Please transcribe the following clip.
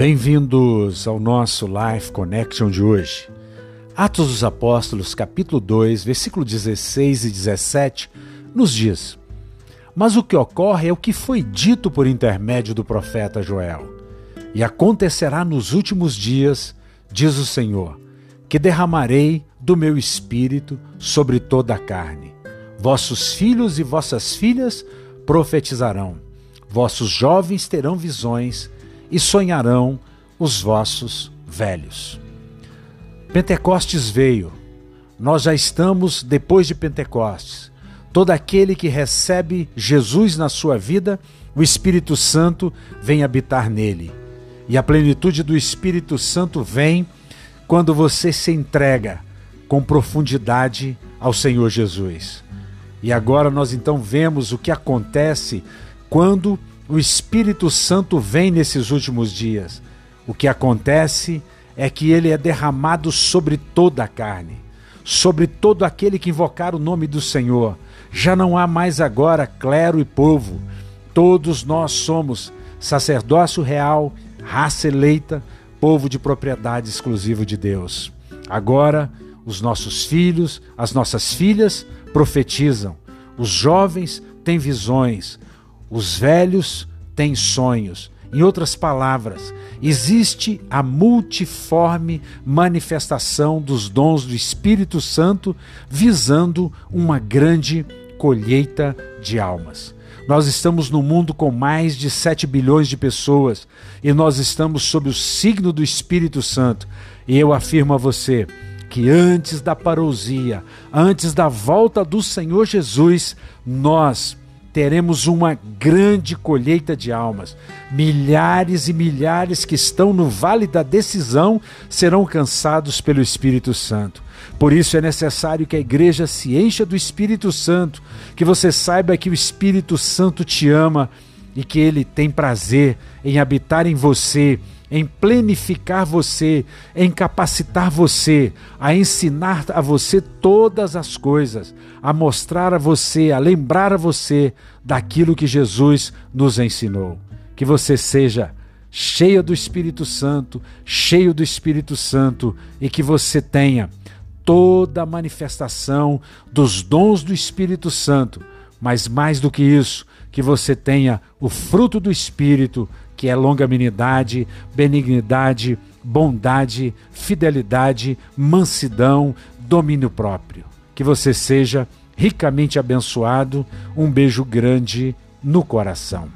Bem-vindos ao nosso Life Connection de hoje. Atos dos Apóstolos, capítulo 2, versículo 16 e 17, nos diz: Mas o que ocorre é o que foi dito por intermédio do profeta Joel. E acontecerá nos últimos dias, diz o Senhor, que derramarei do meu espírito sobre toda a carne. Vossos filhos e vossas filhas profetizarão, vossos jovens terão visões e sonharão os vossos velhos. Pentecostes veio. Nós já estamos depois de Pentecostes. Todo aquele que recebe Jesus na sua vida, o Espírito Santo vem habitar nele. E a plenitude do Espírito Santo vem quando você se entrega com profundidade ao Senhor Jesus. E agora nós então vemos o que acontece quando o Espírito Santo vem nesses últimos dias. O que acontece é que ele é derramado sobre toda a carne, sobre todo aquele que invocar o nome do Senhor. Já não há mais agora clero e povo. Todos nós somos sacerdócio real, raça eleita, povo de propriedade exclusiva de Deus. Agora, os nossos filhos, as nossas filhas profetizam, os jovens têm visões, os velhos têm sonhos. Em outras palavras, existe a multiforme manifestação dos dons do Espírito Santo visando uma grande colheita de almas. Nós estamos no mundo com mais de 7 bilhões de pessoas e nós estamos sob o signo do Espírito Santo. E eu afirmo a você que antes da parousia, antes da volta do Senhor Jesus, nós teremos uma grande colheita de almas. Milhares e milhares que estão no vale da decisão serão cansados pelo Espírito Santo. Por isso é necessário que a igreja se encha do Espírito Santo, que você saiba que o Espírito Santo te ama e que ele tem prazer em habitar em você em plenificar você, em capacitar você, a ensinar a você todas as coisas, a mostrar a você, a lembrar a você daquilo que Jesus nos ensinou. Que você seja cheia do Espírito Santo, cheio do Espírito Santo e que você tenha toda a manifestação dos dons do Espírito Santo, mas mais do que isso, que você tenha o fruto do Espírito, que é longanimidade, benignidade, bondade, fidelidade, mansidão, domínio próprio. Que você seja ricamente abençoado. Um beijo grande no coração.